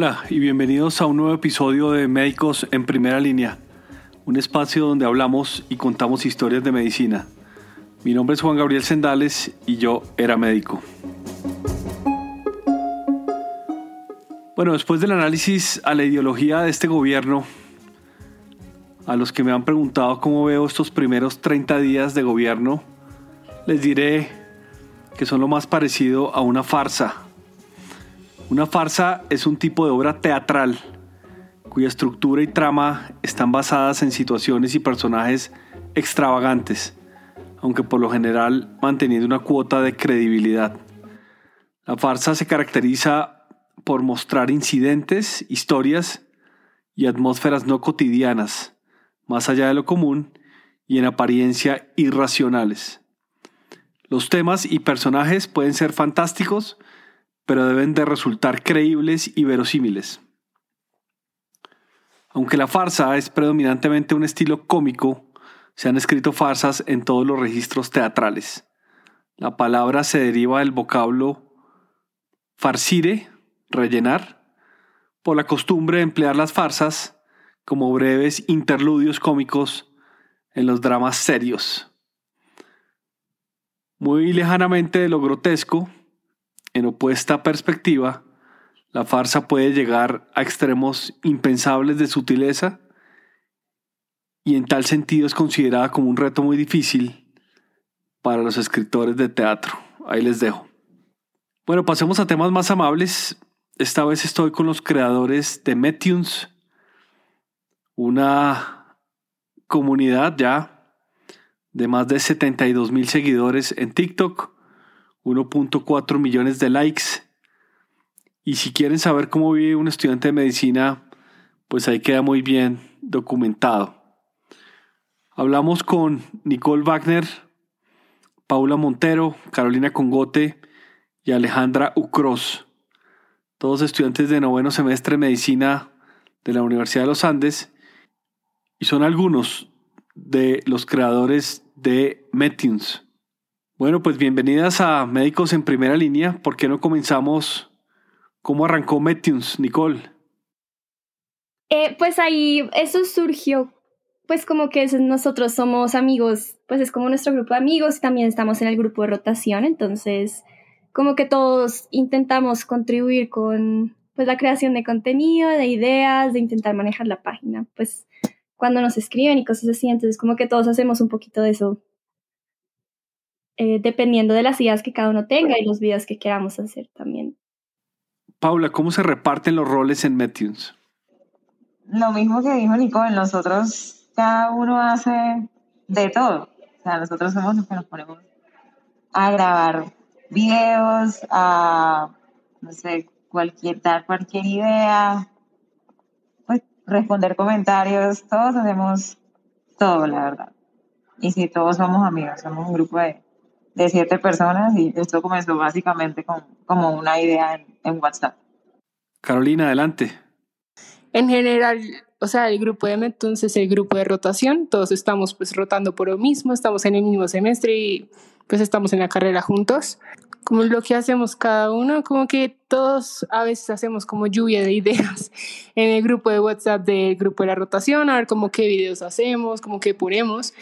Hola y bienvenidos a un nuevo episodio de Médicos en Primera Línea, un espacio donde hablamos y contamos historias de medicina. Mi nombre es Juan Gabriel Sendales y yo era médico. Bueno, después del análisis a la ideología de este gobierno, a los que me han preguntado cómo veo estos primeros 30 días de gobierno, les diré que son lo más parecido a una farsa. Una farsa es un tipo de obra teatral cuya estructura y trama están basadas en situaciones y personajes extravagantes, aunque por lo general manteniendo una cuota de credibilidad. La farsa se caracteriza por mostrar incidentes, historias y atmósferas no cotidianas, más allá de lo común y en apariencia irracionales. Los temas y personajes pueden ser fantásticos, pero deben de resultar creíbles y verosímiles. Aunque la farsa es predominantemente un estilo cómico, se han escrito farsas en todos los registros teatrales. La palabra se deriva del vocablo farcire, rellenar, por la costumbre de emplear las farsas como breves interludios cómicos en los dramas serios. Muy lejanamente de lo grotesco, en opuesta perspectiva, la farsa puede llegar a extremos impensables de sutileza y en tal sentido es considerada como un reto muy difícil para los escritores de teatro. Ahí les dejo. Bueno, pasemos a temas más amables esta vez estoy con los creadores de Metunes, una comunidad ya de más de 72 mil seguidores en TikTok, 1.4 millones de likes. Y si quieren saber cómo vive un estudiante de medicina, pues ahí queda muy bien documentado. Hablamos con Nicole Wagner, Paula Montero, Carolina Congote y Alejandra Ucros todos estudiantes de noveno semestre de medicina de la Universidad de los Andes, y son algunos de los creadores de Metunes. Bueno, pues bienvenidas a Médicos en Primera Línea. ¿Por qué no comenzamos? ¿Cómo arrancó Metunes, Nicole? Eh, pues ahí eso surgió, pues como que nosotros somos amigos, pues es como nuestro grupo de amigos también estamos en el grupo de rotación, entonces como que todos intentamos contribuir con pues la creación de contenido, de ideas, de intentar manejar la página, pues cuando nos escriben y cosas así, entonces como que todos hacemos un poquito de eso, eh, dependiendo de las ideas que cada uno tenga y los videos que queramos hacer también. Paula, ¿cómo se reparten los roles en Metunes? Lo mismo que dijo Nicole, nosotros cada uno hace de todo. O sea, nosotros somos los que nos ponemos a grabar videos, a, no sé, cualquier, dar cualquier idea, pues responder comentarios, todos hacemos todo, la verdad. Y sí, todos somos amigos, somos un grupo de, de siete personas y esto comenzó básicamente con, como una idea en, en WhatsApp. Carolina, adelante. En general, o sea, el grupo de entonces es el grupo de rotación, todos estamos pues rotando por lo mismo, estamos en el mismo semestre y pues estamos en la carrera juntos. Como lo que hacemos cada uno, como que todos a veces hacemos como lluvia de ideas en el grupo de WhatsApp del grupo de la rotación, a ver como qué videos hacemos, como qué ponemos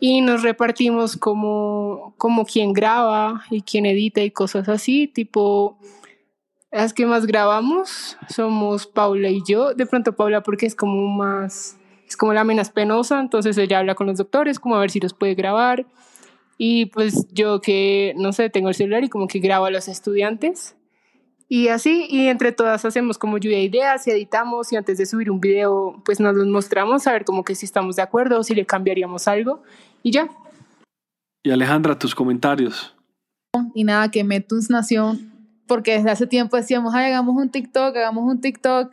y nos repartimos como, como quién graba y quién edita y cosas así, tipo las que más grabamos somos Paula y yo, de pronto Paula porque es como más, es como la menos penosa, entonces ella habla con los doctores como a ver si los puede grabar. Y pues yo que, no sé, tengo el celular y como que grabo a los estudiantes. Y así, y entre todas hacemos como lluvia de ideas y editamos y antes de subir un video pues nos los mostramos a ver como que si estamos de acuerdo o si le cambiaríamos algo y ya. Y Alejandra, tus comentarios. Y nada, que Metuns nació porque desde hace tiempo decíamos, Ay, hagamos un TikTok, hagamos un TikTok.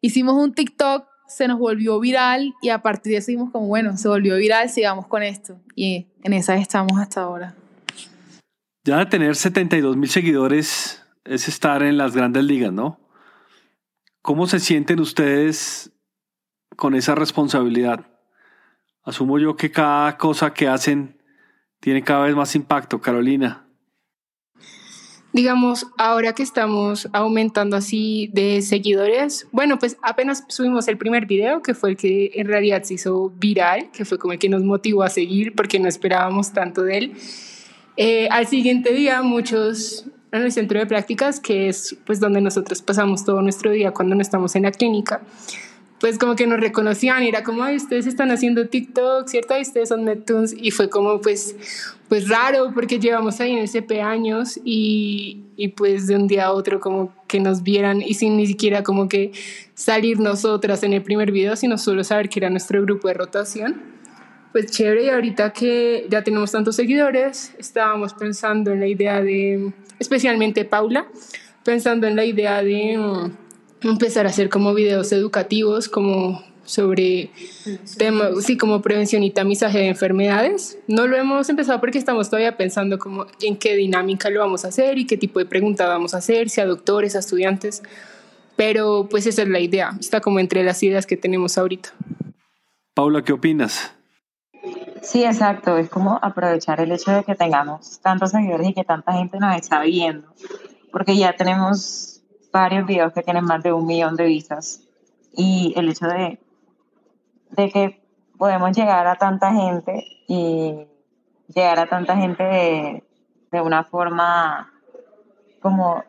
Hicimos un TikTok se nos volvió viral y a partir de eso dijimos como, bueno, se volvió viral, sigamos con esto. Y en esa estamos hasta ahora. Ya de tener 72 mil seguidores es estar en las grandes ligas, ¿no? ¿Cómo se sienten ustedes con esa responsabilidad? Asumo yo que cada cosa que hacen tiene cada vez más impacto, Carolina. Digamos, ahora que estamos aumentando así de seguidores, bueno, pues apenas subimos el primer video, que fue el que en realidad se hizo viral, que fue como el que nos motivó a seguir porque no esperábamos tanto de él. Eh, al siguiente día, muchos en el centro de prácticas, que es pues donde nosotros pasamos todo nuestro día cuando no estamos en la clínica, pues como que nos reconocían era como, ay, ustedes están haciendo TikTok, ¿cierto? Y ustedes son Neptunes. Y fue como, pues, pues raro porque llevamos ahí en el CP años y, y pues de un día a otro como que nos vieran y sin ni siquiera como que salir nosotras en el primer video, sino solo saber que era nuestro grupo de rotación. Pues chévere, y ahorita que ya tenemos tantos seguidores, estábamos pensando en la idea de, especialmente Paula, pensando en la idea de empezar a hacer como videos educativos, como sobre temas, sí, como prevención y tamizaje de enfermedades. No lo hemos empezado porque estamos todavía pensando como en qué dinámica lo vamos a hacer y qué tipo de preguntas vamos a hacer, si a doctores, a estudiantes, pero pues esa es la idea, está como entre las ideas que tenemos ahorita. Paula, ¿qué opinas? Sí, exacto, es como aprovechar el hecho de que tengamos tantos seguidores y que tanta gente nos está viendo, porque ya tenemos varios videos que tienen más de un millón de vistas. Y el hecho de, de que podemos llegar a tanta gente y llegar a tanta gente de, de una forma como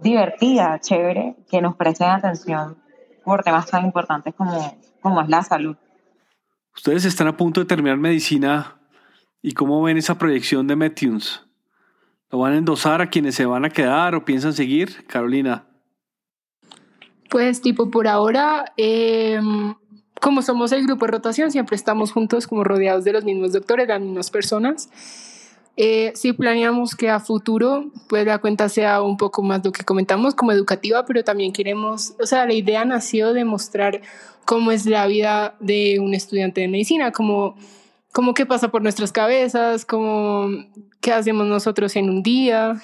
divertida, chévere, que nos presten atención por temas tan importantes como, como es la salud. Ustedes están a punto de terminar medicina y cómo ven esa proyección de Metunes. ¿Lo van a endosar a quienes se van a quedar o piensan seguir? Carolina. Pues tipo por ahora, em, como somos el grupo de rotación, siempre estamos juntos como rodeados de los mismos doctores, las mismas personas. Eh, sí planeamos que a futuro pues la cuenta sea un poco más lo que comentamos como educativa, pero también queremos, o sea, la idea nació de mostrar cómo es la vida de un estudiante de medicina, como como qué pasa por nuestras cabezas, como qué hacemos nosotros en un día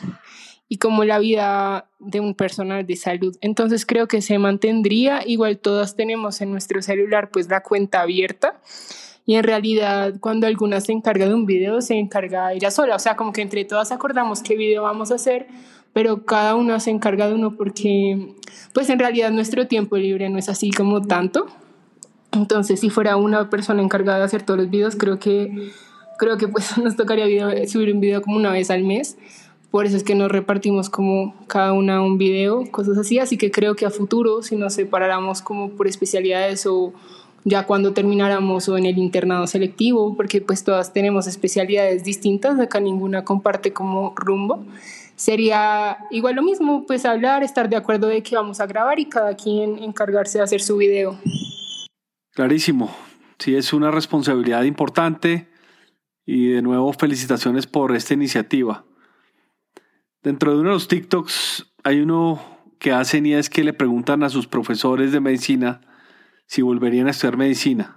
y como la vida de un personal de salud. Entonces creo que se mantendría, igual todas tenemos en nuestro celular pues la cuenta abierta. Y en realidad cuando alguna se encarga de un video se encarga ella sola, o sea como que entre todas acordamos qué video vamos a hacer, pero cada una se encarga de uno porque pues en realidad nuestro tiempo libre no es así como tanto entonces, si fuera una persona encargada de hacer todos los videos, creo que, creo que pues nos tocaría subir un video como una vez al mes. Por eso es que nos repartimos como cada una un video, cosas así. Así que creo que a futuro, si nos separáramos como por especialidades o ya cuando termináramos o en el internado selectivo, porque pues todas tenemos especialidades distintas, acá ninguna comparte como rumbo, sería igual lo mismo, pues hablar, estar de acuerdo de que vamos a grabar y cada quien encargarse de hacer su video. Clarísimo. Sí, es una responsabilidad importante y de nuevo felicitaciones por esta iniciativa. Dentro de uno de los TikToks hay uno que hacen y es que le preguntan a sus profesores de medicina si volverían a estudiar medicina.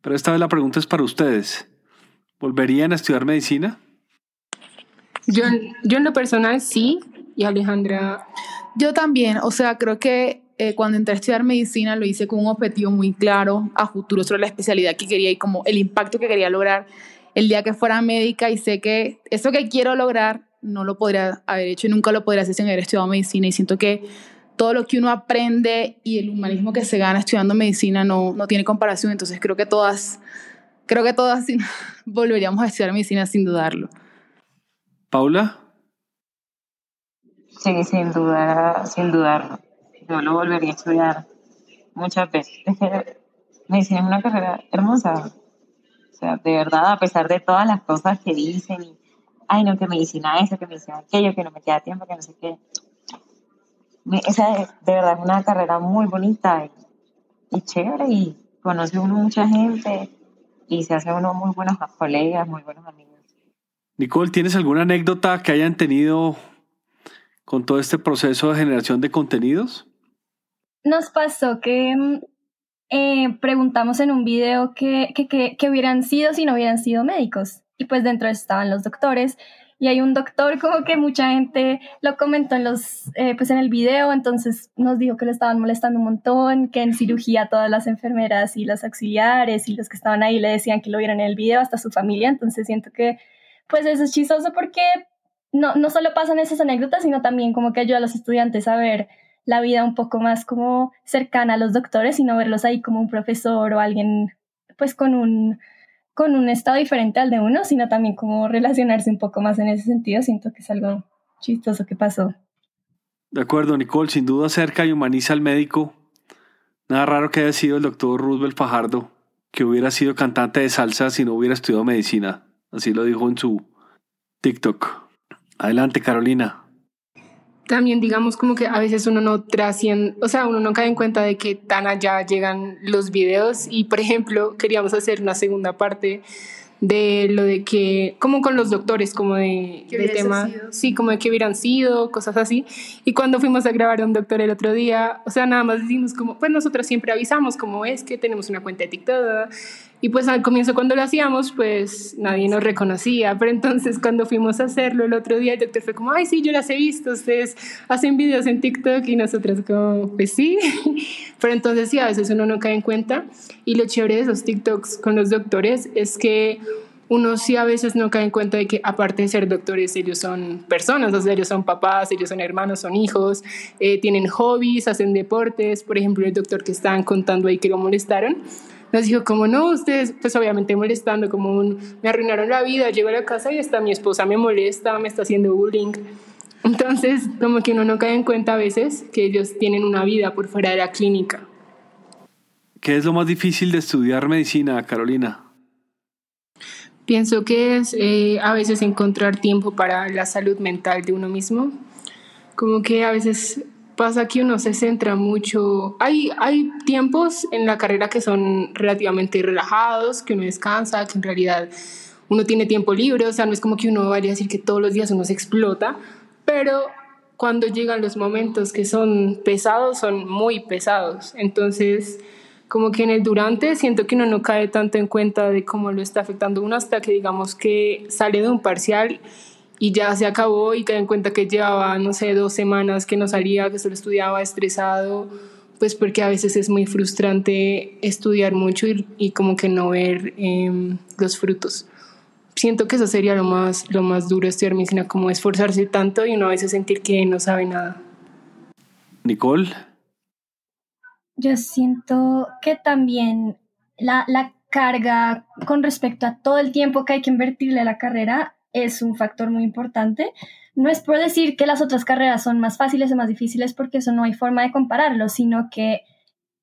Pero esta vez la pregunta es para ustedes. ¿Volverían a estudiar medicina? Yo, yo en lo personal sí, y Alejandra. Yo también, o sea, creo que eh, cuando entré a estudiar medicina lo hice con un objetivo muy claro a futuro sobre la especialidad que quería y como el impacto que quería lograr el día que fuera médica y sé que eso que quiero lograr no lo podría haber hecho y nunca lo podría hacer sin haber estudiado medicina y siento que todo lo que uno aprende y el humanismo que se gana estudiando medicina no, no tiene comparación, entonces creo que todas, creo que todas volveríamos a estudiar medicina sin dudarlo. Paula. Sí, sin dudar, sin dudarlo yo lo volvería a estudiar muchas veces. medicina es una carrera hermosa. O sea, de verdad, a pesar de todas las cosas que dicen, y, ay, no, que medicina eso, que medicina aquello, que no me queda tiempo, que no sé qué. Esa es, de verdad es una carrera muy bonita y, y chévere y conoce uno mucha gente y se hace uno muy buenos colegas, muy buenos amigos. Nicole, ¿tienes alguna anécdota que hayan tenido con todo este proceso de generación de contenidos? Nos pasó que mm, eh, preguntamos en un video qué que, que, hubieran sido si no hubieran sido médicos. Y pues dentro estaban los doctores. Y hay un doctor como que mucha gente lo comentó en, los, eh, pues en el video, entonces nos dijo que le estaban molestando un montón, que en cirugía todas las enfermeras y los auxiliares y los que estaban ahí le decían que lo vieran en el video, hasta su familia. Entonces siento que pues eso es chistoso porque no, no solo pasan esas anécdotas, sino también como que ayuda a los estudiantes a ver la vida un poco más como cercana a los doctores y no verlos ahí como un profesor o alguien pues con un, con un estado diferente al de uno, sino también como relacionarse un poco más en ese sentido. Siento que es algo chistoso que pasó. De acuerdo, Nicole, sin duda acerca y humaniza al médico. Nada raro que haya sido el doctor Roosevelt Fajardo, que hubiera sido cantante de salsa si no hubiera estudiado medicina. Así lo dijo en su TikTok. Adelante, Carolina también digamos como que a veces uno no trasciende, o sea, uno no cae en cuenta de que tan allá llegan los videos. Y por ejemplo queríamos hacer una segunda parte de lo de que, como con los doctores, como de, de tema, sí, como de que hubieran sido, cosas así. Y cuando fuimos a grabar a un doctor el otro día, o sea, nada más decimos como, pues nosotros siempre avisamos como es que tenemos una cuenta de TikTok y pues al comienzo cuando lo hacíamos, pues nadie nos reconocía, pero entonces cuando fuimos a hacerlo el otro día, el doctor fue como, ay, sí, yo las he visto, ustedes hacen videos en TikTok y nosotros como, pues sí, pero entonces sí, a veces uno no cae en cuenta. Y lo chévere de esos TikToks con los doctores es que uno sí a veces no cae en cuenta de que aparte de ser doctores, ellos son personas, o sea, ellos son papás, ellos son hermanos, son hijos, eh, tienen hobbies, hacen deportes, por ejemplo, el doctor que estaban contando ahí que lo molestaron, nos dijo como no, ustedes pues obviamente molestando, como un, me arruinaron la vida, llego a la casa y hasta mi esposa me molesta, me está haciendo bullying. Entonces, como que uno no cae en cuenta a veces que ellos tienen una vida por fuera de la clínica. ¿Qué es lo más difícil de estudiar medicina, Carolina? Pienso que es eh, a veces encontrar tiempo para la salud mental de uno mismo. Como que a veces pasa que uno se centra mucho. Hay, hay tiempos en la carrera que son relativamente relajados, que uno descansa, que en realidad uno tiene tiempo libre, o sea, no es como que uno vaya a decir que todos los días uno se explota, pero cuando llegan los momentos que son pesados, son muy pesados. Entonces, como que en el durante siento que uno no cae tanto en cuenta de cómo lo está afectando uno hasta que digamos que sale de un parcial y ya se acabó y cae en cuenta que llevaba, no sé, dos semanas que no salía, que solo estudiaba estresado, pues porque a veces es muy frustrante estudiar mucho y, como que no ver em, los frutos. Siento que eso sería lo más, lo más duro estudiar medicina, como esforzarse tanto y uno a veces sentir que no sabe nada. Nicole. Yo siento que también la, la carga con respecto a todo el tiempo que hay que invertirle a la carrera es un factor muy importante. No es por decir que las otras carreras son más fáciles o más difíciles porque eso no hay forma de compararlo, sino que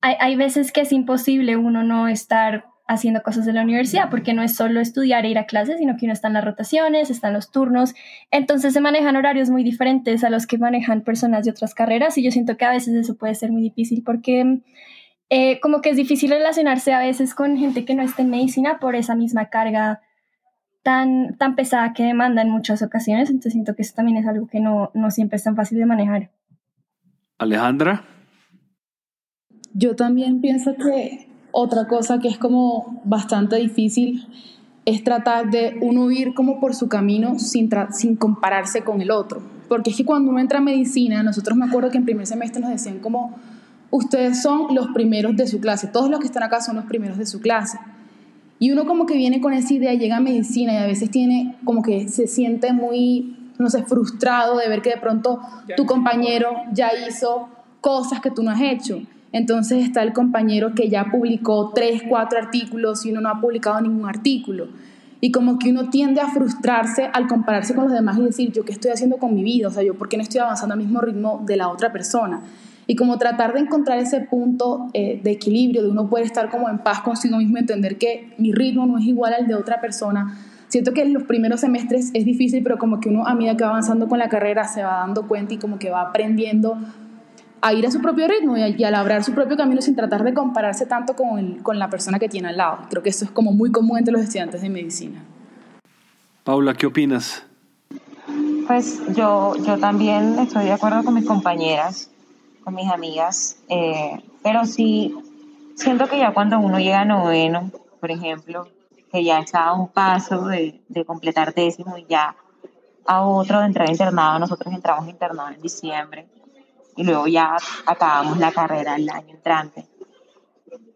hay, hay veces que es imposible uno no estar haciendo cosas de la universidad, porque no es solo estudiar e ir a clases, sino que uno está en las rotaciones, están los turnos, entonces se manejan horarios muy diferentes a los que manejan personas de otras carreras y yo siento que a veces eso puede ser muy difícil porque eh, como que es difícil relacionarse a veces con gente que no está en medicina por esa misma carga tan, tan pesada que demanda en muchas ocasiones, entonces siento que eso también es algo que no, no siempre es tan fácil de manejar. Alejandra. Yo también pienso que otra cosa que es como bastante difícil es tratar de uno ir como por su camino sin, sin compararse con el otro. Porque es que cuando uno entra a medicina, nosotros me acuerdo que en primer semestre nos decían como, ustedes son los primeros de su clase, todos los que están acá son los primeros de su clase. Y uno como que viene con esa idea, llega a medicina y a veces tiene como que se siente muy, no sé, frustrado de ver que de pronto tu compañero ya hizo cosas que tú no has hecho. Entonces está el compañero que ya publicó tres, cuatro artículos y uno no ha publicado ningún artículo. Y como que uno tiende a frustrarse al compararse con los demás y decir, yo qué estoy haciendo con mi vida, o sea, yo por qué no estoy avanzando al mismo ritmo de la otra persona y como tratar de encontrar ese punto eh, de equilibrio, de uno poder estar como en paz consigo mismo, entender que mi ritmo no es igual al de otra persona. Siento que en los primeros semestres es difícil, pero como que uno a medida que va avanzando con la carrera se va dando cuenta y como que va aprendiendo a ir a su propio ritmo y a, labrar su propio camino sin tratar de compararse tanto con, con la persona que tiene al lado. Creo que eso es como muy común entre los estudiantes de medicina. Paula, ¿qué opinas? Pues yo, yo también estoy de acuerdo con mis compañeras con mis amigas, eh, pero sí siento que ya cuando uno llega a noveno, por ejemplo, que ya está a un paso de, completar décimo y ya a otro de entrar a internado, nosotros entramos a internado en diciembre y luego ya acabamos la carrera el año entrante.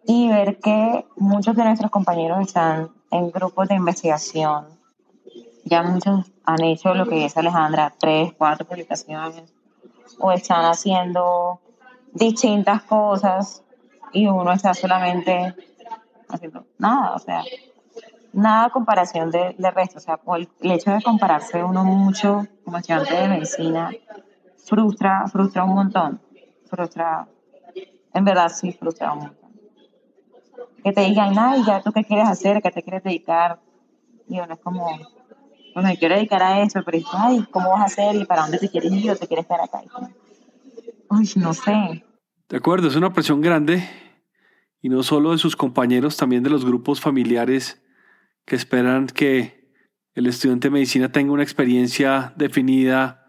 Y ver que muchos de nuestros compañeros están en grupos de investigación ya muchos han hecho lo que es Alejandra, tres, cuatro publicaciones, o están haciendo distintas cosas y uno está solamente haciendo nada, o sea, nada comparación del de resto, o sea, el, el hecho de compararse uno mucho como estudiante de medicina frustra, frustra un montón, frustra, en verdad sí frustra un montón. Que te digan, ay, ya tú qué quieres hacer, qué te quieres dedicar, y uno es como, me quiero dedicar a eso, pero ay, ¿cómo vas a hacer y para dónde te quieres ir o te quieres estar acá? Uy, no sé. De acuerdo, es una presión grande y no solo de sus compañeros, también de los grupos familiares que esperan que el estudiante de medicina tenga una experiencia definida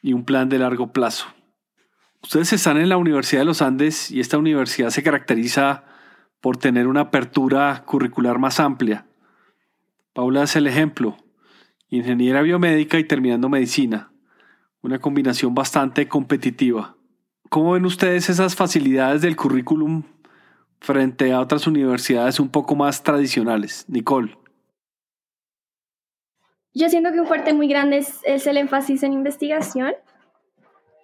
y un plan de largo plazo. Ustedes están en la Universidad de los Andes y esta universidad se caracteriza por tener una apertura curricular más amplia. Paula es el ejemplo, ingeniera biomédica y terminando medicina, una combinación bastante competitiva. ¿Cómo ven ustedes esas facilidades del currículum frente a otras universidades un poco más tradicionales? Nicole. Yo siento que un fuerte muy grande es, el énfasis en investigación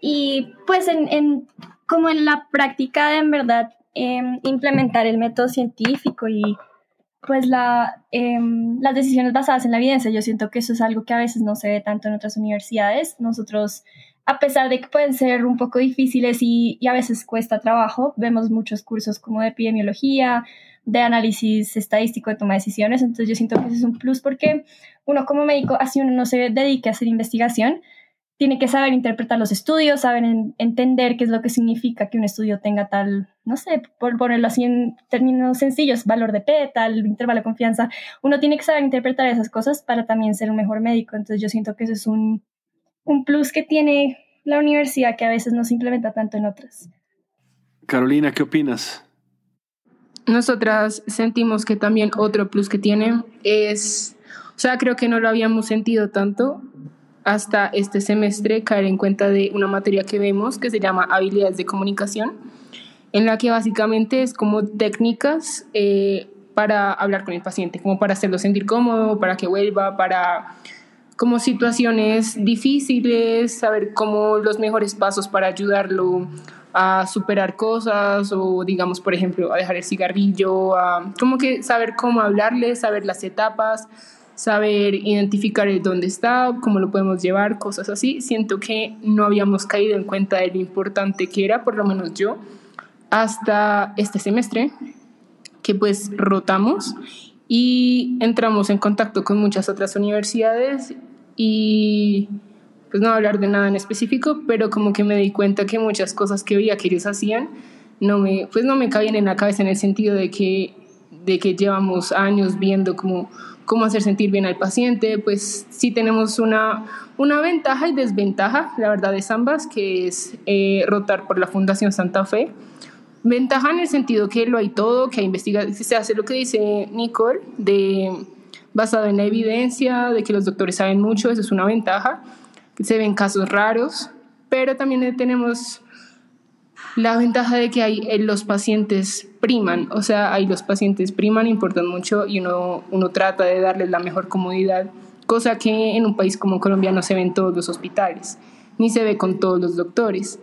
y pues en, como en la práctica de en verdad em, implementar el método científico y pues la, em, las decisiones basadas en la evidencia. Yo siento que eso es algo que a veces no se ve tanto en otras universidades. Nosotros a pesar de que pueden ser un poco difíciles y, a veces cuesta trabajo, vemos muchos cursos como de epidemiología, de análisis estadístico de toma de decisiones, entonces yo siento que eso es un plus porque uno como médico, así uno no se dedique a hacer investigación, tiene que saber interpretar los estudios, saber entender qué es lo que significa que un estudio tenga tal, no sé, por ponerlo así en términos sencillos, valor de P, tal intervalo de confianza. Uno tiene que saber interpretar esas cosas para también ser un mejor médico. Entonces yo siento que eso es un, un plus que tiene la universidad que a veces no se implementa tanto en otras. Carolina, ¿qué opinas? Nosotras sentimos que también otro plus que tiene es, o sea, creo que no lo habíamos sentido tanto hasta este semestre caer en cuenta de una materia que vemos que se llama habilidades de comunicación, en la que básicamente es como técnicas eh, para hablar con el paciente, como para hacerlo sentir cómodo, para que vuelva, para como situaciones difíciles, saber cómo los mejores pasos para ayudarlo a superar cosas o digamos, por ejemplo, a dejar el cigarrillo, a, como que saber cómo hablarle, saber las etapas, saber identificar el dónde está, cómo lo podemos llevar, cosas así. Siento que no habíamos caído en cuenta de lo importante que era, por lo menos yo, hasta este semestre, que pues rotamos y entramos en contacto con muchas otras universidades y pues no hablar de nada en específico, pero como que me di cuenta que muchas cosas que veía que ellos hacían no me, pues no me cabían en la cabeza en el sentido de que, de que llevamos años viendo cómo, cómo hacer sentir bien al paciente, pues sí tenemos una, una ventaja y desventaja, la verdad es ambas, que es eh, rotar por la Fundación Santa Fe. Ventaja en el sentido que lo hay todo, que investiga, se hace lo que dice Nicole, de basado en la evidencia de que los doctores saben mucho, eso es una ventaja. Se ven casos raros, pero también tenemos la ventaja de que hay, eh, los pacientes priman, o sea, hay los pacientes priman, importan mucho y uno, uno trata de darles la mejor comodidad, cosa que en un país como Colombia no se ve en todos los hospitales, ni se ve con todos los doctores.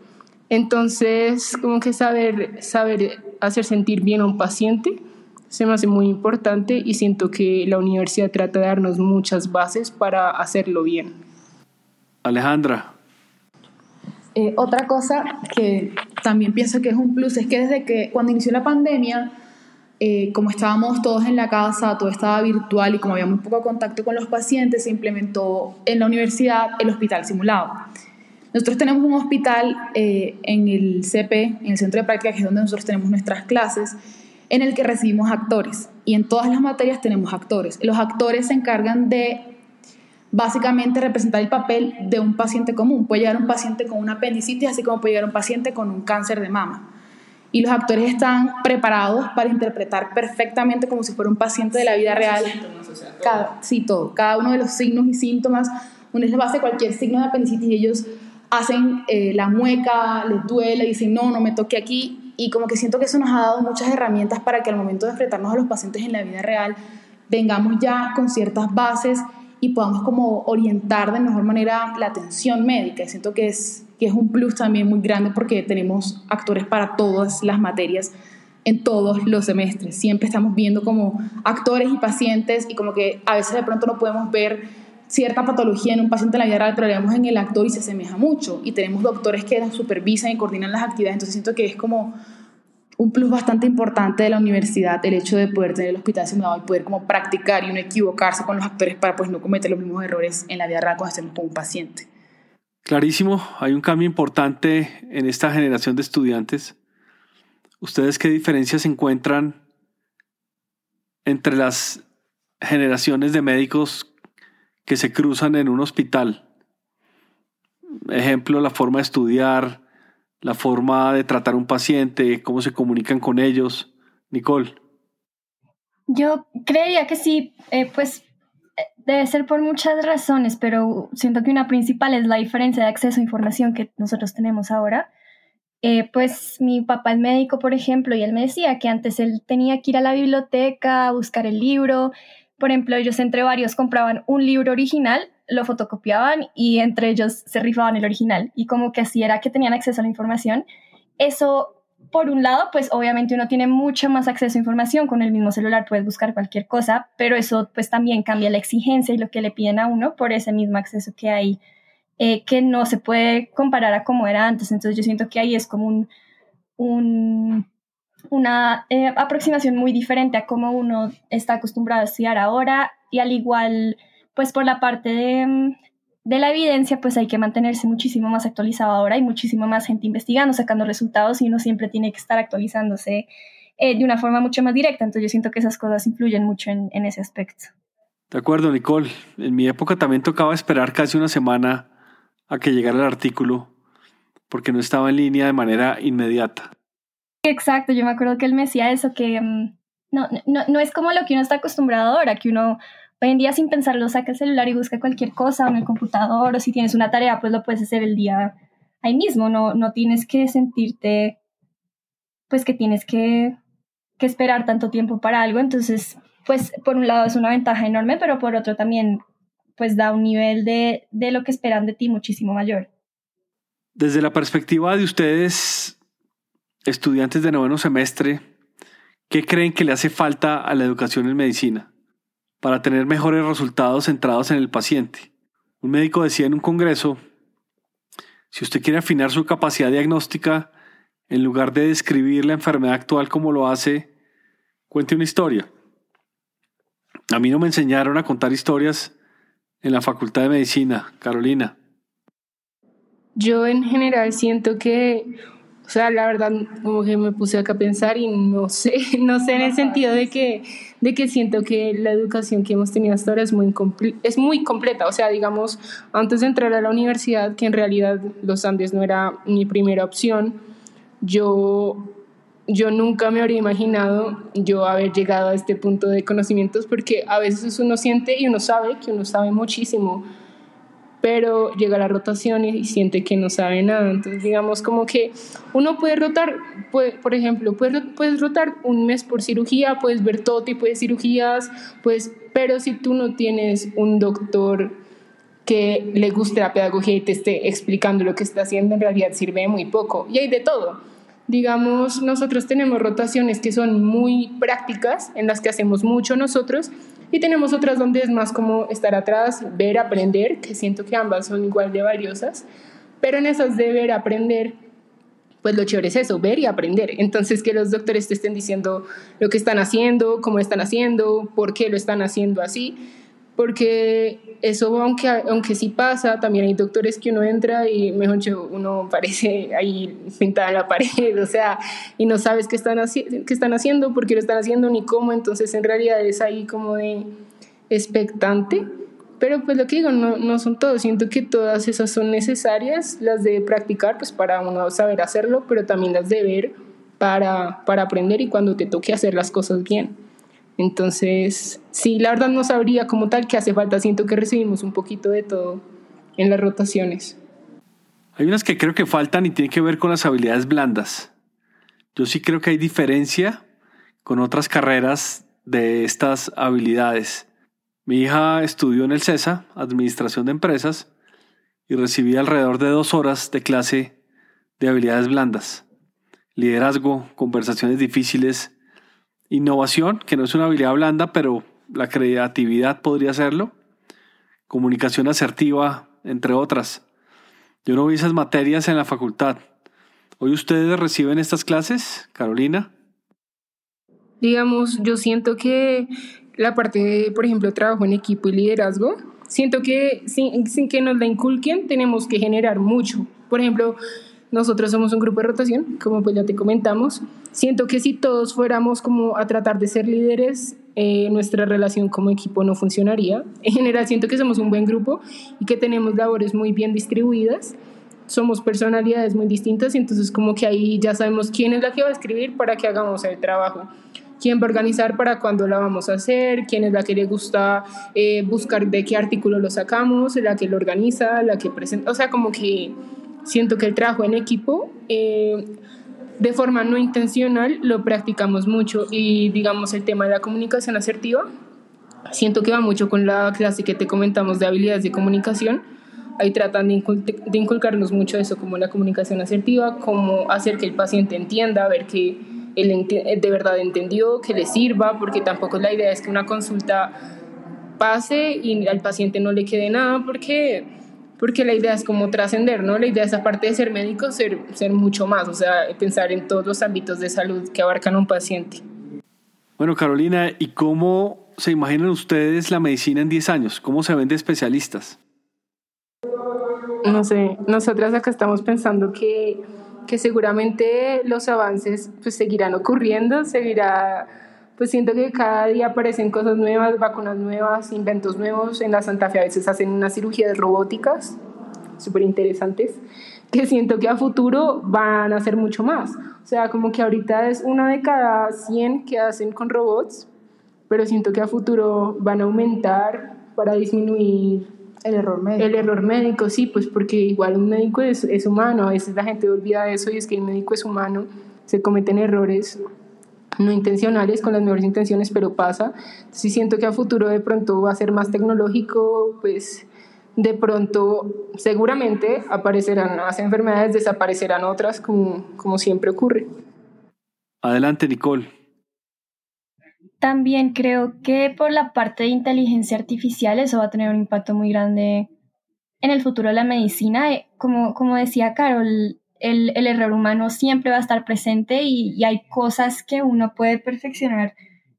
Entonces, como que saber, saber hacer sentir bien a un paciente se me hace muy importante y siento que la universidad trata de darnos muchas bases para hacerlo bien. Alejandra. Eh, otra cosa que también pienso que es un plus es que desde que cuando inició la pandemia, eh, como estábamos todos en la casa, todo estaba virtual y como había muy poco contacto con los pacientes, se implementó en la universidad el hospital simulado. Nosotros tenemos un hospital eh, en el CP, en el centro de práctica, que es donde nosotros tenemos nuestras clases, en el que recibimos actores y en todas las materias tenemos actores. Los actores se encargan de básicamente representar el papel de un paciente común. Puede llegar un paciente con una apendicitis, así como puede llegar un paciente con un cáncer de mama. Y los actores están preparados para interpretar perfectamente como si fuera un paciente de la vida real. Cada, sí, todo. Cada uno de los signos y síntomas. Uno les base cualquier signo de apendicitis y ellos hacen eh, la mueca, les duele, dicen no, no me toque aquí y como que siento que eso nos ha dado muchas herramientas para que al momento de enfrentarnos a los pacientes en la vida real vengamos ya con ciertas bases y podamos como orientar de mejor manera la atención médica. Siento que es, que es un plus también muy grande porque tenemos actores para todas las materias en todos los semestres. Siempre estamos viendo como actores y pacientes y como que a veces de pronto no podemos ver cierta patología en un paciente en la vida real, pero vemos en el actor y se asemeja mucho. Y tenemos doctores que supervisan y coordinan las actividades. Entonces siento que es como un plus bastante importante de la universidad el hecho de poder tener el hospital simulado y poder como practicar y no equivocarse con los actores para pues no cometer los mismos errores en la vida real cuando estemos con un paciente. Clarísimo, hay un cambio importante en esta generación de estudiantes. ¿Ustedes qué diferencias encuentran entre las generaciones de médicos que se cruzan en un hospital? Ejemplo, la forma de estudiar, la forma de tratar un paciente, cómo se comunican con ellos. Nicole. Yo creería que sí, eh, pues eh, debe ser por muchas razones, pero siento que una principal es la diferencia de acceso a información que nosotros tenemos ahora. Eh, pues mi papá es médico, por ejemplo, y él me decía que antes él tenía que ir a la biblioteca a buscar el libro. Por ejemplo, ellos entre varios compraban un libro original lo fotocopiaban y entre ellos se rifaban el original. Y como que así era que tenían acceso a la información. Eso, por un lado, pues obviamente uno tiene mucho más acceso a información. Con el mismo celular puedes buscar cualquier cosa, pero eso pues también cambia la exigencia y lo que le piden a uno por ese mismo acceso que hay, eh, que no se puede comparar a como era antes. Entonces yo siento que ahí es como un, un una eh, aproximación muy diferente a cómo uno está acostumbrado a estudiar ahora y al igual pues por la parte mm, de, la evidencia, pues hay que mantenerse muchísimo más actualizado ahora. Hay muchísimo más gente investigando, sacando resultados y uno siempre tiene que estar actualizándose eh, de una forma mucho más directa. Entonces yo siento que esas cosas influyen mucho en, en ese aspecto. De acuerdo, Nicole. En mi época también tocaba esperar casi una semana a que llegara el artículo porque no estaba en línea de manera inmediata. Exacto, yo me acuerdo que él me decía eso, que mm, no, no, no es como lo que uno está acostumbrado ahora, que uno Hoy en día sin pensarlo saca el celular y busca cualquier cosa en el computador o si tienes una tarea pues lo puedes hacer el día ahí mismo, no, no tienes que sentirte pues que tienes que, que esperar tanto tiempo para algo, entonces pues por un lado es una ventaja enorme, pero por otro también pues da un nivel de, de lo que esperan de ti muchísimo mayor. Desde la perspectiva de ustedes, estudiantes de noveno semestre, ¿qué creen que le hace falta a la educación en medicina? Para tener mejores resultados centrados en el paciente. Un médico decía en un congreso, si usted quiere afinar su capacidad diagnóstica, en lugar de describir la enfermedad actual como lo hace, cuente una historia. A mí no me enseñaron a contar historias en la Facultad de Medicina, Carolina. Yo en general siento que o sea, la verdad, como que me puse acá a pensar y no sé, no sé en el sentido de que, de que siento que la educación que hemos tenido hasta ahora es muy, es muy completa. O sea, digamos, antes de entrar a la universidad, que en realidad los Andes no era mi primera opción, yo, yo nunca me habría imaginado yo haber llegado a este punto de conocimientos porque a veces uno siente y uno sabe que uno sabe muchísimo pero llega la rotación y siente que no sabe nada. Entonces, digamos como que uno puede rotar, puede, por ejemplo, puedes, puedes rotar un mes por cirugía, puedes ver todo tipo de cirugías, pues, pero si tú no tienes un doctor que le guste la pedagogía y te esté explicando lo que está haciendo, en realidad sirve muy poco. Y hay de todo. Digamos, nosotros tenemos rotaciones que son muy prácticas, en las que hacemos mucho nosotros, y tenemos otras donde es más como estar atrás, ver, aprender, que siento que ambas son igual de valiosas, pero en esas de ver, aprender, pues lo chévere es eso, ver y aprender. Entonces que los doctores te estén diciendo lo que están haciendo, cómo están haciendo, por qué lo están haciendo así porque eso, aunque, aunque sí pasa, también hay doctores que uno entra y, mejor dicho, uno parece ahí pintado en la pared, o sea, y no sabes qué están, qué están haciendo, por qué lo están haciendo, ni cómo, entonces en realidad es ahí como de expectante. Pero pues lo que digo, no, no son todos, siento que todas esas son necesarias, las de practicar, pues para uno saber hacerlo, pero también las de ver para, para aprender y cuando te toque hacer las cosas bien. Entonces, sí, la verdad no sabría como tal que hace falta. Siento que recibimos un poquito de todo en las rotaciones. Hay unas que creo que faltan y tienen que ver con las habilidades blandas. Yo sí creo que hay diferencia con otras carreras de estas habilidades. Mi hija estudió en el CESA, Administración de Empresas, y recibí alrededor de dos horas de clase de habilidades blandas, liderazgo, conversaciones difíciles, innovación, que no es una habilidad blanda, pero la creatividad podría serlo, comunicación asertiva, entre otras. Yo no vi esas materias en la facultad. ¿Hoy ustedes reciben estas clases, Carolina? Digamos, yo siento que la parte de, por ejemplo, trabajo en equipo y liderazgo, siento que sin, sin que nos la inculquen tenemos que generar mucho. Por ejemplo, nosotros somos un grupo de rotación, como pues ya te comentamos. Siento que si todos fuéramos como a tratar de ser líderes, eh, nuestra relación como equipo no funcionaría. En general siento que somos un buen grupo y que tenemos labores muy bien distribuidas. Somos personalidades muy distintas y entonces como que ahí ya sabemos quién es la que va a escribir para que hagamos el trabajo quién va a organizar para cuándo la vamos a hacer, quién es la que le gusta eh, buscar de qué artículo lo sacamos, la que lo organiza, la que presenta, o sea, como que siento que el trabajo en equipo eh, de forma no intencional lo practicamos mucho y digamos el tema de la comunicación asertiva, siento que va mucho con la clase que te comentamos de habilidades de comunicación. Ahí tratan de, de inculcarnos mucho eso, como la comunicación asertiva, cómo hacer que el paciente entienda, ver que él de verdad entendió, que le sirva, porque tampoco la idea es que una consulta pase y al paciente no le quede nada, porque porque la idea es como trascender, ¿no? La idea es, aparte de ser médico, ser, ser mucho más, o sea, pensar en todos los ámbitos de salud que abarcan a un paciente. Bueno, Carolina, ¿y cómo se imaginan ustedes la medicina en 10 años? ¿Cómo se ven de especialistas? No sé, nosotras acá estamos pensando que, que seguramente los avances pues seguirán ocurriendo, seguirá pues siento que cada día aparecen cosas nuevas, vacunas nuevas, inventos nuevos. En la Santa Fe a veces hacen unas cirugías robóticas súper interesantes que siento que a futuro van a hacer mucho más. O sea, como que ahorita es una de cada 100 que hacen con robots, pero siento que a futuro van a aumentar para disminuir el error médico. El error médico, sí, pues porque igual un médico es, es humano, a veces la gente olvida eso y es que el médico es humano, se cometen errores no intencionales, con las mejores intenciones, pero pasa. Si siento que a futuro de pronto va a ser más tecnológico, pues de pronto seguramente aparecerán nuevas enfermedades, desaparecerán otras, como, como siempre ocurre. Adelante, Nicole. También creo que por la parte de inteligencia artificial eso va a tener un impacto muy grande en el futuro de la medicina. Eh, como, como decía Carol, el, el, error humano siempre va a estar presente y, hay cosas que uno puede perfeccionar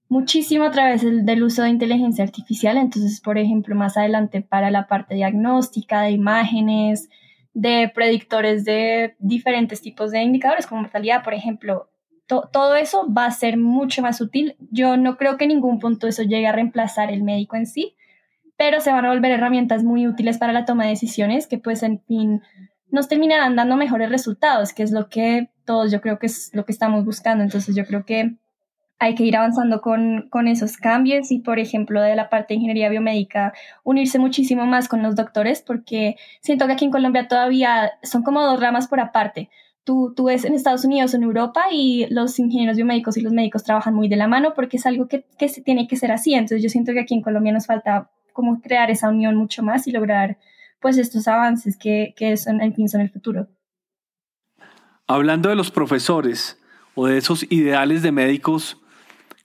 muchísimo a través del, uso de inteligencia artificial. Entonces, por ejemplo, más adelante para la parte diagnóstica, de imágenes, de predictores de diferentes tipos de indicadores, como mortalidad, por ejemplo, todo eso va a ser mucho más útil. Yo no creo que en ningún punto eso llegue a reemplazar el médico en sí, pero se van a volver herramientas muy útiles para la toma de decisiones que pues en fin nos terminarán dando mejores resultados, que es lo que todos yo creo que es lo que estamos buscando. Entonces yo creo que hay que ir avanzando con, con esos cambios y, por ejemplo, de la parte de ingeniería biomédica, unirse muchísimo más con los doctores, porque siento que aquí en Colombia todavía son como dos ramas por aparte. Tú, tú ves en Estados Unidos en Europa y los ingenieros biomédicos y los médicos trabajan muy de la mano porque es algo que, que se tiene que ser así. Entonces yo siento que aquí en Colombia nos falta como crear esa unión mucho más y lograr pues estos avances que, que son, en fin, son el futuro. Hablando de los profesores o de esos ideales de médicos,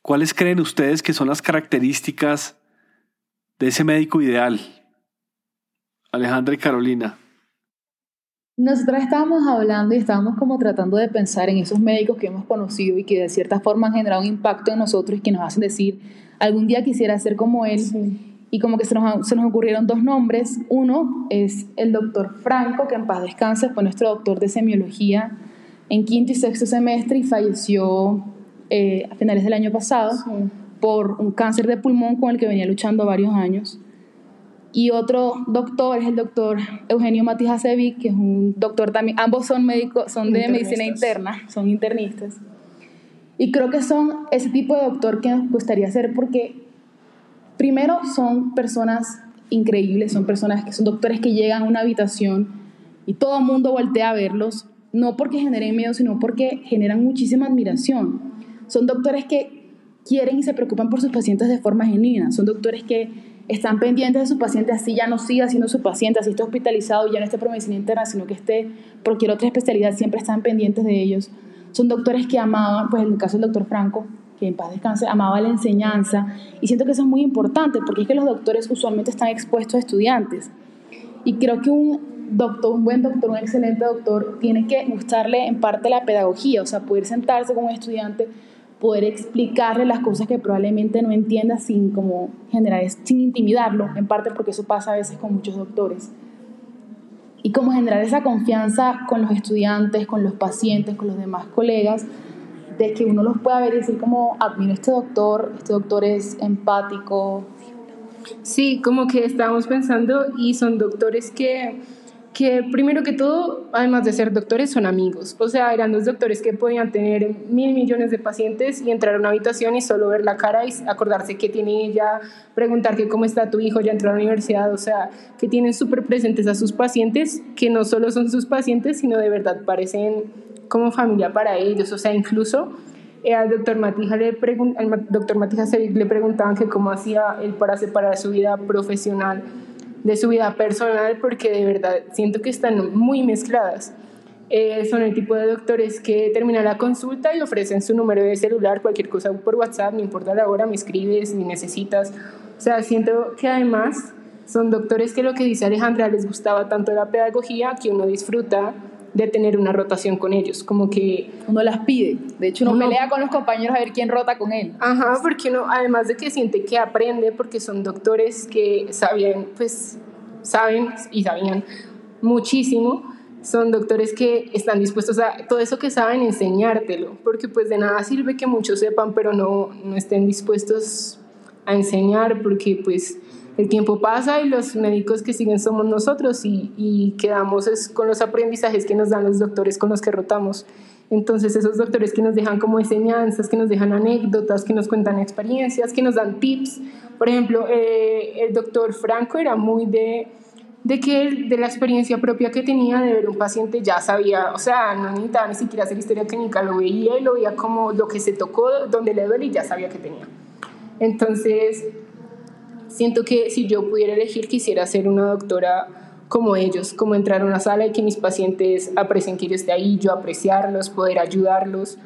¿cuáles creen ustedes que son las características de ese médico ideal? Alejandra y Carolina. Nosotras estábamos hablando y estábamos como tratando de pensar en esos médicos que hemos conocido y que de cierta forma han generado un impacto en nosotros y que nos hacen decir, algún día quisiera ser como él y como que se nos, se nos ocurrieron dos nombres. Uno es el doctor Franco, que en paz descanse, fue nuestro doctor de semiología en quinto y sexto semestre y falleció eh, a finales del año pasado por un cáncer de pulmón con el que venía luchando varios años. Y otro doctor es el doctor Eugenio Matijasevic, que es un doctor también, ambos son médicos, son de medicina interna, son internistas. Y creo que son ese tipo de doctor que nos gustaría ser porque Primero, son personas increíbles, son personas que son doctores que llegan a una habitación y todo el mundo voltea a verlos, no porque generen miedo, sino porque generan muchísima admiración. Son doctores que quieren y se preocupan por sus pacientes de forma genuina, son doctores que están pendientes de su paciente, así ya no siga siendo su paciente, así está hospitalizado ya no esté por medicina interna, sino que esté por cualquier otra especialidad, siempre están pendientes de ellos. Son doctores que amaban, pues en el caso del doctor Franco, que en paz descanse, amaba la enseñanza y siento que eso es muy importante porque es que los doctores usualmente están expuestos a estudiantes y creo que un doctor, un buen doctor, un excelente doctor, tiene que gustarle en parte la pedagogía, o sea, poder sentarse con un estudiante, poder explicarle las cosas que probablemente no entienda sin como generar, sin intimidarlo, en parte porque eso pasa a veces con muchos doctores. Y como generar esa confianza con los estudiantes, con los pacientes, con los demás colegas, de que uno los pueda ver y decir como, admiro a este doctor, este doctor es empático. Sí, como que estábamos pensando y son doctores que, que primero que todo, además de ser doctores, son amigos. O sea, eran dos doctores que podían tener mil millones de pacientes y entrar a una habitación y solo ver la cara y acordarse qué tiene ella, preguntar que cómo está tu hijo, ya entró a la universidad. O sea, que tienen súper presentes a sus pacientes, que no solo son sus pacientes, sino de verdad parecen como familia para ellos. O sea, incluso eh, al doctor Matija le, al doctor Matija le preguntaban que cómo hacía él para separar su vida profesional de su vida personal, porque de verdad siento que están muy mezcladas. Eh, son el tipo de doctores que terminan la consulta y ofrecen su número de celular, cualquier cosa por WhatsApp, no importa la hora, me escribes, ni necesitas. O sea, siento que además son doctores que lo que dice Alejandra les gustaba tanto la pedagogía que uno disfruta de tener una rotación con ellos, como que... Uno las pide, de hecho uno, pelea con los compañeros a ver quién rota con él. Ajá, porque uno, además de que siente que aprende, porque son doctores que sabían, pues, saben y sabían muchísimo, son doctores que están dispuestos a todo eso que saben enseñártelo, porque pues de nada sirve que muchos sepan, pero no, no estén dispuestos a enseñar, porque pues el tiempo pasa y los médicos que siguen somos nosotros y, y quedamos es con los aprendizajes que nos dan los doctores con los que rotamos. Entonces esos doctores que nos dejan como enseñanzas, que nos dejan anécdotas, que nos cuentan experiencias, que nos dan tips. Por ejemplo, eh, el doctor Franco era muy de, de que de la experiencia propia que tenía de ver un paciente ya sabía, o sea, no necesitaba ni siquiera hacer historia clínica, lo veía y lo veía como lo que se tocó, donde le duele y ya sabía que tenía. Entonces, Siento que si yo pudiera elegir, quisiera ser una doctora como ellos, como entrar a una sala y que mis pacientes aprecien que yo esté ahí, yo apreciarlos, poder ayudarlos.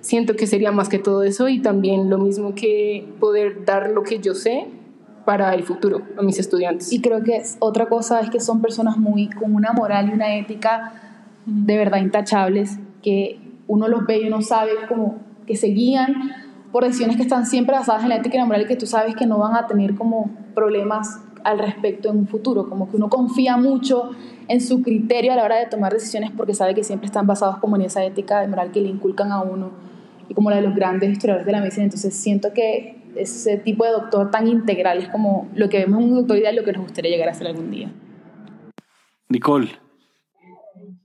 Siento que sería más que todo eso y también lo mismo que poder dar lo que yo sé para el futuro a mis estudiantes. Y creo que otra cosa es que son personas muy con una moral y una ética de verdad intachables, que uno los ve y uno sabe como que se guían por decisiones que están siempre basadas en la ética y la moral y que tú sabes que no van a tener como problemas al respecto en un futuro, como que uno confía mucho en su criterio a la hora de tomar decisiones porque sabe que siempre están basados como en esa ética de moral que le inculcan a uno y como la de los grandes historiadores de la medicina. Entonces siento que ese tipo de doctor tan integral es como lo que vemos en un doctor ideal, lo que nos gustaría llegar a ser algún día. Nicole,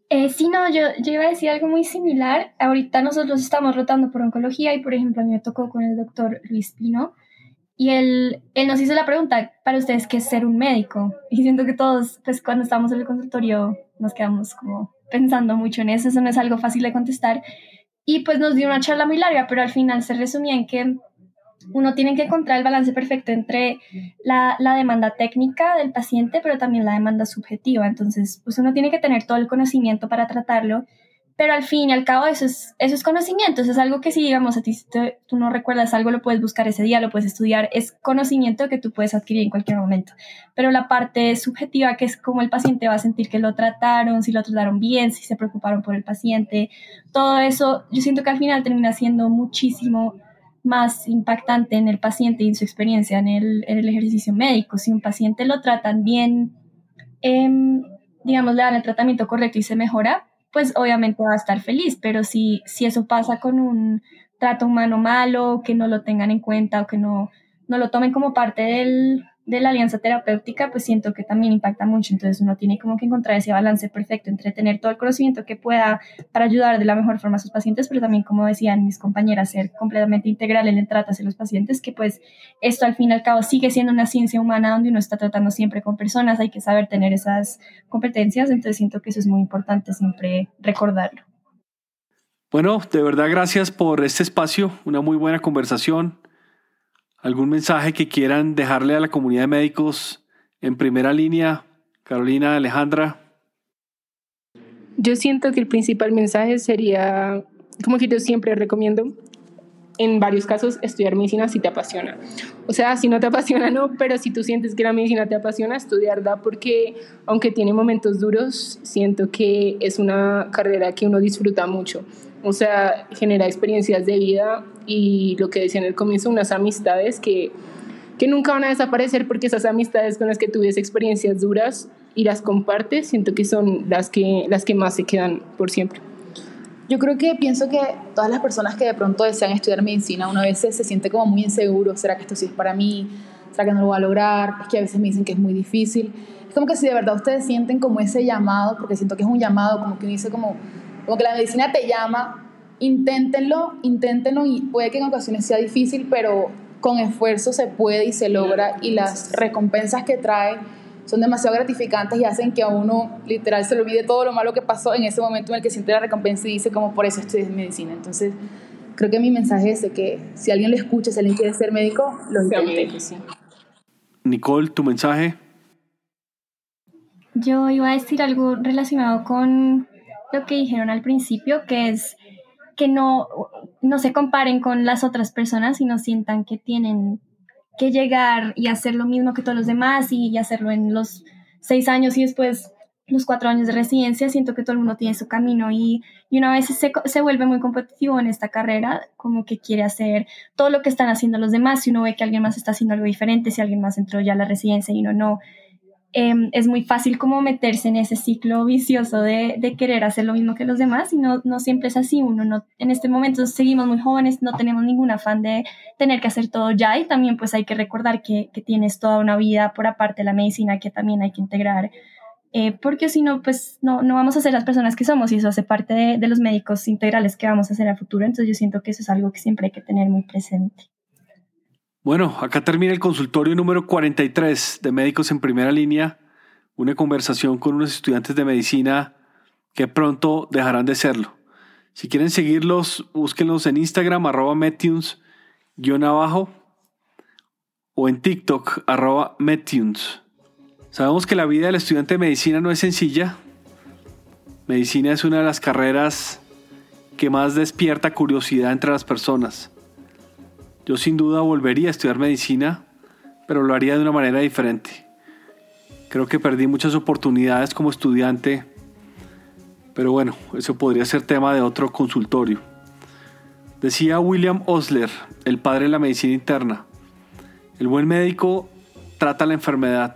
eh, sí, no, yo, yo iba a decir algo muy similar. Ahorita nosotros estamos rotando por oncología y, por ejemplo, a mí me tocó con el doctor Luis Pino y él, él nos hizo la pregunta, para ustedes, ¿qué es ser un médico? Y siento que todos, pues cuando estamos en el consultorio, nos quedamos como pensando mucho en eso, eso no es algo fácil de contestar. Y pues nos dio una charla muy larga, pero al final se resumía en que uno tiene que encontrar el balance perfecto entre la, demanda técnica del paciente, pero también la demanda subjetiva. Entonces, pues uno tiene que tener todo el conocimiento para tratarlo, pero al fin y al cabo eso es, eso es conocimiento, eso es algo que si digamos a ti tú no recuerdas algo, lo puedes buscar ese día, lo puedes estudiar, es conocimiento que tú puedes adquirir en cualquier momento. Pero la parte subjetiva, que es cómo el paciente va a sentir que lo trataron, si lo trataron bien, si se preocuparon por el paciente, todo eso, yo siento que al final termina siendo muchísimo más impactante en el paciente y en su experiencia en el, en el ejercicio médico. Si un paciente lo tratan bien, em, digamos, le dan el tratamiento correcto y se mejora, pues obviamente va a estar feliz, pero si, si eso pasa con un trato humano malo, que no lo tengan en cuenta o que no, no lo tomen como parte del, de la alianza terapéutica, pues siento que también impacta mucho. Entonces uno tiene como que encontrar ese balance perfecto entre tener todo el conocimiento que pueda para ayudar de la mejor forma a sus pacientes, pero también, como decían mis compañeras, ser completamente integral en el trato hacia los pacientes, que pues esto al fin y al cabo sigue siendo una ciencia humana donde uno está tratando siempre con personas, hay que saber tener esas competencias, entonces siento que eso es muy importante siempre recordarlo. Bueno, de verdad gracias por este espacio, una muy buena conversación ¿Algún mensaje que quieran dejarle a la comunidad de médicos en primera línea? Carolina, Alejandra. Yo siento que el principal mensaje sería, como que yo siempre recomiendo, en varios casos, estudiar medicina si te apasiona. O sea, si no te apasiona, no, pero si tú sientes que la medicina te apasiona, estudiarla porque, aunque tiene momentos duros, siento que es una carrera que uno disfruta mucho. O sea, genera experiencias de vida y lo que decía en el comienzo, unas amistades que, que nunca van a desaparecer porque esas amistades con las que tuviste experiencias duras y las compartes, siento que son las que, las que más se quedan por siempre. Yo creo que pienso que todas las personas que de pronto desean estudiar medicina, una vez se siente como muy inseguro, ¿será que esto sí es para mí? ¿Será que no lo voy a lograr? Es que a veces me dicen que es muy difícil. Es como que si de verdad ustedes sienten como ese llamado, porque siento que es un llamado, como que uno dice como, como que la medicina te llama, inténtenlo, inténtenlo y puede que en ocasiones sea difícil, pero con esfuerzo se puede y se logra y las recompensas que trae son demasiado gratificantes y hacen que a uno literal se le olvide todo lo malo que pasó en ese momento en el que siente la recompensa y dice como por eso estudié medicina. Entonces, creo que mi mensaje es de que si alguien lo escucha, si alguien quiere ser médico, lo intente. Sí. Nicole, tu mensaje. Yo iba a decir algo relacionado con lo que dijeron al principio, que es que no, no se comparen con las otras personas y no sientan que tienen que llegar y hacer lo mismo que todos los demás y, hacerlo en los seis años y después los cuatro años de residencia, siento que todo el mundo tiene su camino y, y una vez se, se, vuelve muy competitivo en esta carrera, como que quiere hacer todo lo que están haciendo los demás, si uno ve que alguien más está haciendo algo diferente, si alguien más entró ya a la residencia y uno no, Em, es muy fácil como meterse en ese ciclo vicioso de, de, querer hacer lo mismo que los demás y no, no siempre es así. Uno no, en este momento seguimos muy jóvenes, no tenemos ningún afán de tener que hacer todo ya y también pues hay que recordar que, que tienes toda una vida por aparte de la medicina que también hay que integrar. Eh, porque si no, pues no, no vamos a ser las personas que somos y eso hace parte de, los médicos integrales que vamos a hacer a futuro. Entonces yo siento que eso es algo que siempre hay que tener muy presente. Bueno, acá termina el consultorio número 43 de Médicos en Primera Línea, una conversación con unos estudiantes de medicina que pronto dejarán de serlo. Si quieren seguirlos, búsquenlos en Instagram, arroba Metunes, guion abajo, o en TikTok, arroba Metunes. Sabemos que la vida del estudiante de medicina no es sencilla. Medicina es una de las carreras que más despierta curiosidad entre las personas. Yo sin duda volvería a estudiar medicina, pero lo haría de una manera diferente. Creo que perdí muchas oportunidades como estudiante, pero bueno, eso podría ser tema de otro consultorio. Decía William Osler, el padre de la medicina interna, el buen médico trata la enfermedad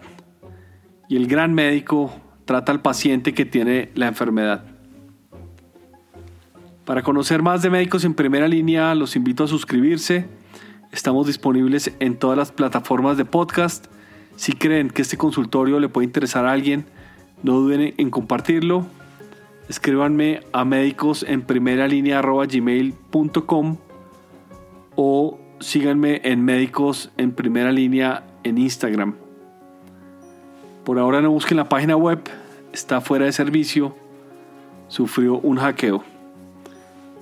y el gran médico trata al paciente que tiene la enfermedad. Para conocer más de médicos en primera línea, los invito a suscribirse Estamos disponibles en todas las plataformas de podcast. Si creen que este consultorio le puede interesar a alguien, no duden en compartirlo. Escríbanme a médicos en primera o síganme en médicos en primera línea en Instagram. Por ahora no busquen la página web, está fuera de servicio, sufrió un hackeo.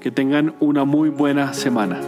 Que tengan una muy buena semana.